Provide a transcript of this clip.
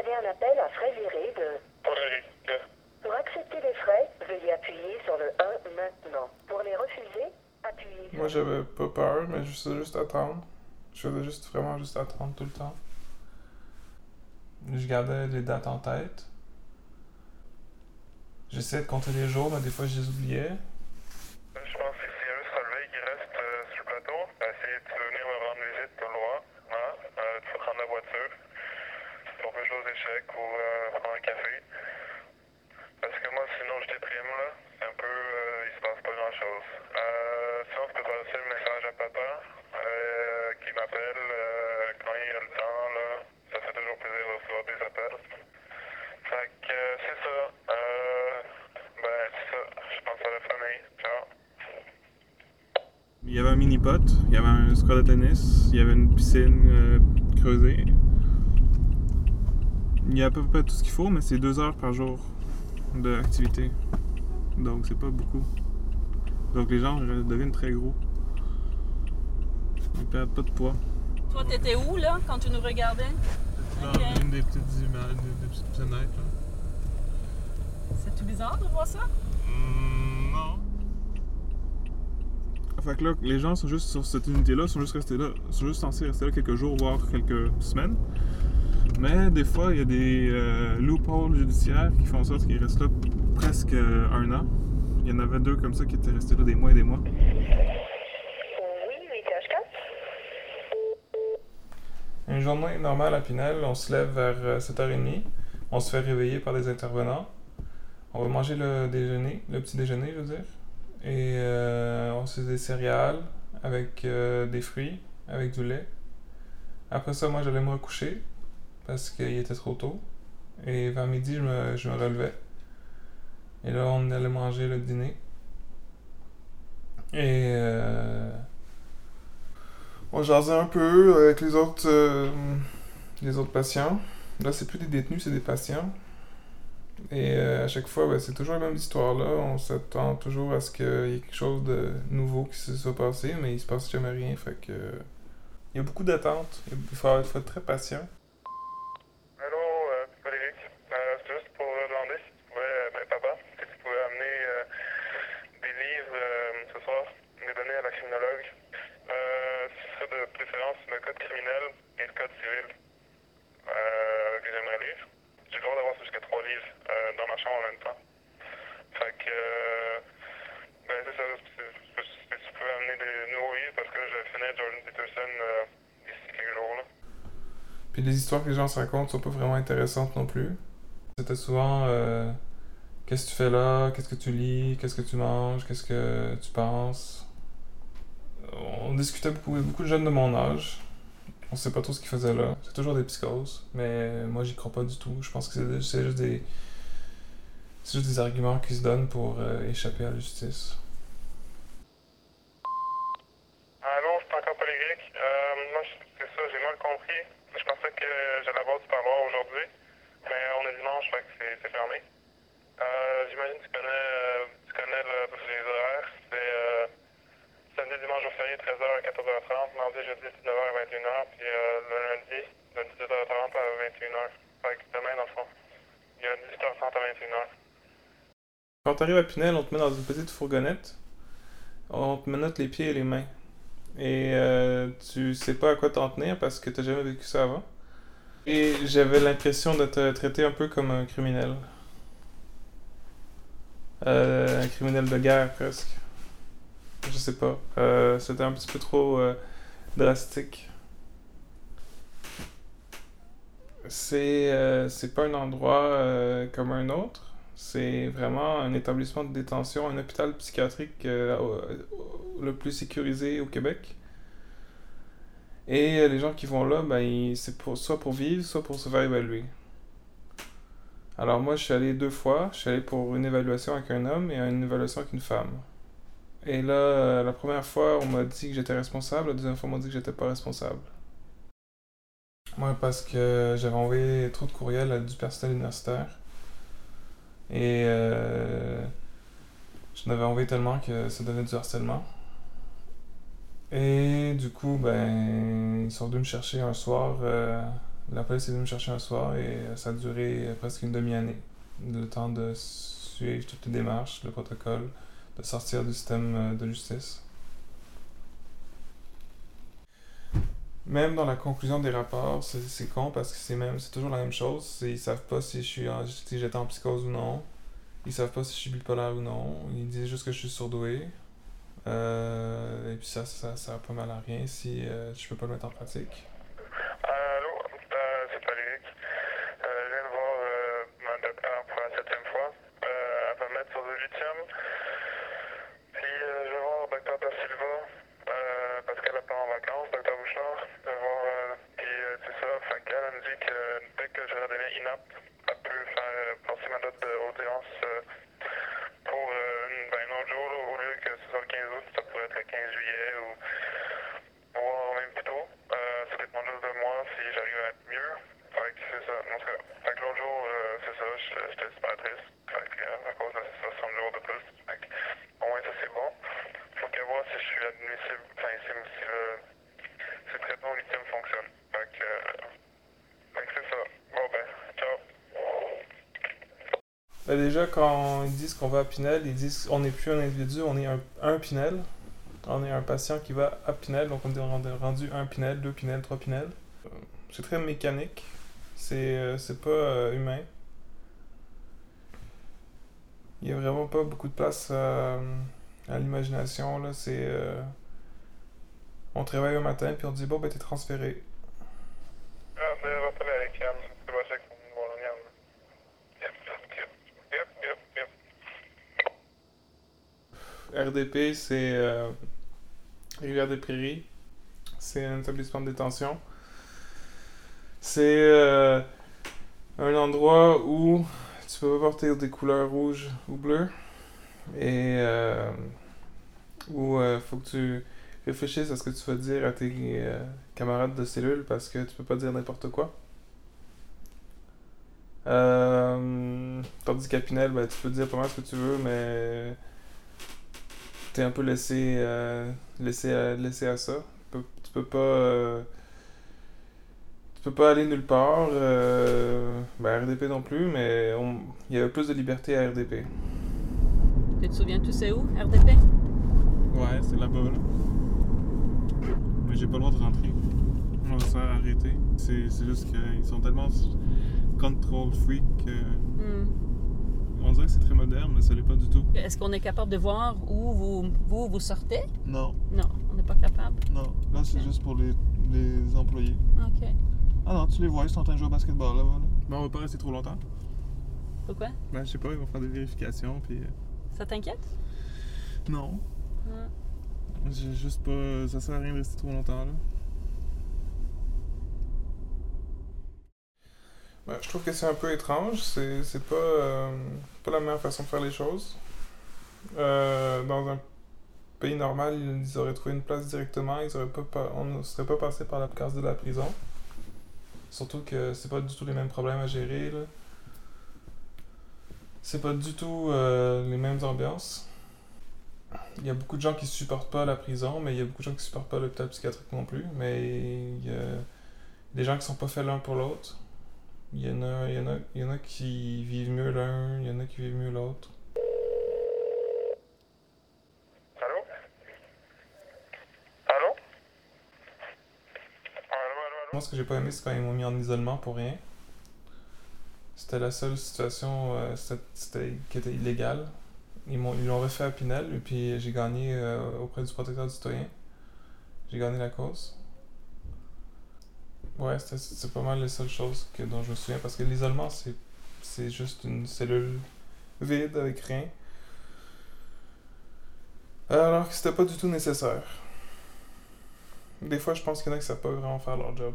avez un appel à frais virés de... Pour accepter les frais, veuillez appuyer sur le 1 maintenant. Pour les refuser, appuyez sur... Moi, j'avais pas peur, mais je faisais juste attendre. Je faisais juste vraiment juste attendre tout le temps. Je gardais les dates en tête. J'essayais de compter les jours, mais des fois, je les oubliais. Je pense que s'il y a juste relevé qui reste euh, sur le plateau, essayez de venir me rendre visite tout le droit. Hein? Euh, tu peux prendre la voiture. Si on peut jouer aux échecs ou euh, prendre un café. Parce que moi, sinon, je déprime, là. C'est un peu... euh, il se passe pas grand-chose. Tu peux passer le message à papa euh, qui m'appelle euh, quand il a le temps, là. Ça fait toujours plaisir de recevoir des appels. Fait que euh, c'est ça. Ben, c'est ça. Je pense à la famille. Ciao. Il y avait un mini-pot, il y avait un square de tennis, il y avait une piscine creusée. Il y a à peu près tout ce qu'il faut, mais c'est deux heures par jour d'activité. Donc c'est pas beaucoup. Donc les gens deviennent très gros. Ils perdent pas de poids. Toi, t'étais où, là, quand tu nous regardais? Dans une des petites images, des, des petites fenêtres. là. C'est tout bizarre de voir ça? Hmm, non. Fait que là, les gens sont juste sur cette unité-là, sont juste restés là, sont juste censés rester là quelques jours, voire quelques semaines. Mais des fois, il y a des euh, loopholes judiciaires qui font en sorte qu'ils restent là presque euh, un an. Il y en avait deux comme ça qui étaient restés là des mois et des mois. Oui, 8H4. Une journée normale à Pinel, on se lève vers euh, 7h30. On se fait réveiller par des intervenants. On va manger le déjeuner, le petit déjeuner, je veux dire. Et euh, on se fait des céréales avec euh, des fruits, avec du lait. Après ça, moi, j'allais me recoucher parce qu'il était trop tôt. Et vers midi, je me, je me relevais. Et là, on allait manger le dîner. Et euh, on jasait un peu avec les autres, euh, les autres patients. Là, c'est plus des détenus, c'est des patients. Et euh, à chaque fois, ben, c'est toujours la même histoire là. On s'attend toujours à ce qu'il y ait quelque chose de nouveau qui se soit passé, mais il se passe jamais rien. Fait que. Il y a beaucoup d'attentes. Il faut, il faut être très patient. Allô, euh, Frédéric. Euh, c'est juste pour demander si tu pouvais, euh, ben, papa, si tu pouvais amener euh, des livres euh, ce soir, les donner à la criminologue. Euh, ce serait de préférence le code criminel et le code civil euh, que j'aimerais lire. J'ai le droit d'avoir jusqu'à trois livres euh, en même temps. Fait que, euh, ben c'est ça, si tu pouvais amener des nouveaux parce que je finir Jordan Peterson euh, d'ici quelques jours. Là. Puis les histoires que les gens se racontent sont pas vraiment intéressantes non plus. C'était souvent euh, qu'est-ce que tu fais là, qu'est-ce que tu lis, qu'est-ce que tu manges, qu'est-ce que tu penses. On discutait beaucoup, beaucoup de jeunes de mon âge. On sait pas trop ce qu'ils faisaient là. C'est toujours des psychoses, mais moi j'y crois pas du tout. Je pense que c'est juste des c'est juste des arguments qui se donnent pour euh, échapper à la justice. Allô, c'est encore Polygrec. Euh, moi, je- c'est ça, j'ai mal compris. Je pensais que j'allais avoir du parloir aujourd'hui, mais on est dimanche, fait que c'est c'est fermé. Euh, J'imagine que tu connais, euh, tu connais le- les horaires. C'est euh, samedi, dimanche au férié, 13h à 14h30, mardi, jeudi, 19h à 21h, puis euh, le lundi, de 18h30 à 21h. Fait que demain, dans le fond, il y a 18h30 à 21h. Quand t'arrives à Pinel, on te met dans une petite fourgonnette. On te menotte les pieds et les mains. Et euh, tu sais pas à quoi t'en tenir parce que t'as jamais vécu ça avant. Et j'avais l'impression de te traiter un peu comme un criminel. Euh, un criminel de guerre presque. Je sais pas. Euh, C'était un petit peu trop drastique. C'est pas un endroit comme un autre. C'est vraiment un établissement de détention, un hôpital psychiatrique euh, le plus sécurisé au Québec. Et euh, les gens qui vont là, ben, c'est soit pour vivre, soit pour se faire évaluer. Alors moi, je suis allé deux fois. Je suis allé pour une évaluation avec un homme et une évaluation avec une femme. Et là, euh, la première fois, on m'a dit que j'étais responsable. La deuxième fois, on m'a dit que j'étais pas responsable. Moi, parce que j'avais envoyé trop de courriels à du personnel universitaire. Et euh, je n'avais envoyé tellement que ça devenait du harcèlement. Et du coup, ben, ils sont venus me chercher un soir. euh, la police est venue me chercher un soir et euh, ça a duré euh, presque une demi-année. Le temps de suivre toutes les démarches, le protocole, de sortir du système de justice. Même dans la conclusion des rapports, c'est con parce que c'est même c'est toujours la même chose. Ils savent pas si je suis si j'étais en psychose ou non. Ils savent pas si je suis bipolaire ou non. Ils disent juste que je suis surdoué. Euh, et puis ça, ça, ça a pas mal à rien si euh, je peux pas le mettre en pratique. Allô, euh, c'est Patrick. Euh, je viens de voir euh, ma docteur pour la septième fois. Euh, elle va me mettre sur du lithium. Puis euh, je vais voir le docteur Da Silva euh, parce qu'elle a pas en vacances, docteur Bouchard. Je vais voir, euh, puis euh, c'est ça. Fait qu'elle elle me dit que dès que je redeviens inapte, elle peut faire euh, passer ma date d'audience euh, pour euh, une- ben, un autre jour, là, au lieu que ce soit le 15 août, ça pourrait être le 15 juillet ou voir même plus tôt. Euh, ça dépend juste de moi si j'arrive à être mieux. Fait que c'est ça. En tout cas, fait que l'autre jour, euh, c'est ça, j'étais j'étais super triste. Fait que euh, à cause de ça, 60 jours de plus. Fait que au moins ça c'est bon. Faut que voir si je suis admissible, enfin si, si le, si le traitement au lithium fonctionne. Fait que, euh, fait que c'est ça. Bon ben, ciao. Ben déjà, quand ils disent qu'on va à Pinel, ils disent qu'on n'est plus un individu, on est un, Pinel. On est un patient qui va à Pinel, donc on est rendu- un Pinel, deux Pinel, trois Pinel. Euh, C'est très mécanique. C'est euh, c'est pas euh, humain. Il y a vraiment pas beaucoup de place à, l'imagination. on travaille un matin, puis on dit bon, ben t'es transféré. Ah, ben, on va parler avec Yann. C'est pas ça qu'on va voir Yann. Yep, yep, yep, yep, yep. RDP, c'est euh, Rivière-des-Prairies. C'est un établissement de détention. C'est euh, un endroit où tu peux pas porter des couleurs rouges ou bleues. Et euh, où il faut que tu réfléchisses à ce que tu vas dire à tes camarades de cellule parce que tu peux pas dire n'importe quoi. Tandis qu'à Pinel, ben, tu peux dire pas mal ce que tu veux, mais t'es un peu laissé, euh, laissé, à, laissé à ça. Tu peux, tu peux pas. euh, tu peux pas aller nulle part. euh, ben, RDP non plus, mais on- il y avait plus de liberté à RDP. Tu te souviens, tu sais où, RDP? Ouais, c'est là-bas, là. Mais j'ai pas le droit de rentrer. On va se faire arrêter. C'est c'est juste qu'ils sont tellement control freak que. Hmm. On dirait que c'est très moderne, mais ça l'est pas du tout. Est-ce qu'on est capable de voir où vous, vous, vous sortez? Non, Non, on n'est pas capable? non. Là, c'est juste pour les, les employés. OK. Ah non, tu les vois, ils sont en train de jouer au basketball là-bas. Là. Bon, on va pas rester trop longtemps. Pourquoi? Ben, je sais pas, ils vont faire des vérifications, puis. Ça t'inquiète? Non. Ah. J'ai juste pas. Ça sert à rien de rester trop longtemps, là. Je trouve que c'est un peu étrange. C'est c'est pas, euh, pas la meilleure façon de faire les choses. Euh, dans un pays normal, ils auraient trouvé une place directement. Ils auraient pas, pa- on ne serait pas passé par la case de la prison. Surtout que c'est pas du tout les mêmes problèmes à gérer. là. C'est pas du tout euh, les mêmes ambiances. Il y a beaucoup de gens qui supportent pas la prison, mais il y a beaucoup de gens qui supportent pas l'hôpital psychiatrique non plus. Mais il y a des gens qui sont pas faits l'un pour l'autre. Il y en a, il y en a, il y en a qui vivent mieux l'un, il y en a qui vivent mieux l'autre. Allô? Allô? Allô, allô? Moi, ce que j'ai pas aimé, c'est quand ils m'ont mis en isolement pour rien. C'était la seule situation euh, c'était- c'était- qui était illégale. Ils m'ont- ils l'ont refait à Pinel, et puis j'ai gagné euh, auprès du protecteur du citoyen. J'ai gagné la cause. Ouais, c'est pas mal les seules choses que, dont je me souviens, parce que l'isolement, c'est juste une cellule vide avec rien. Alors que c'était pas du tout nécessaire. Des fois, je pense qu'il y en a qui savent pas vraiment faire leur job.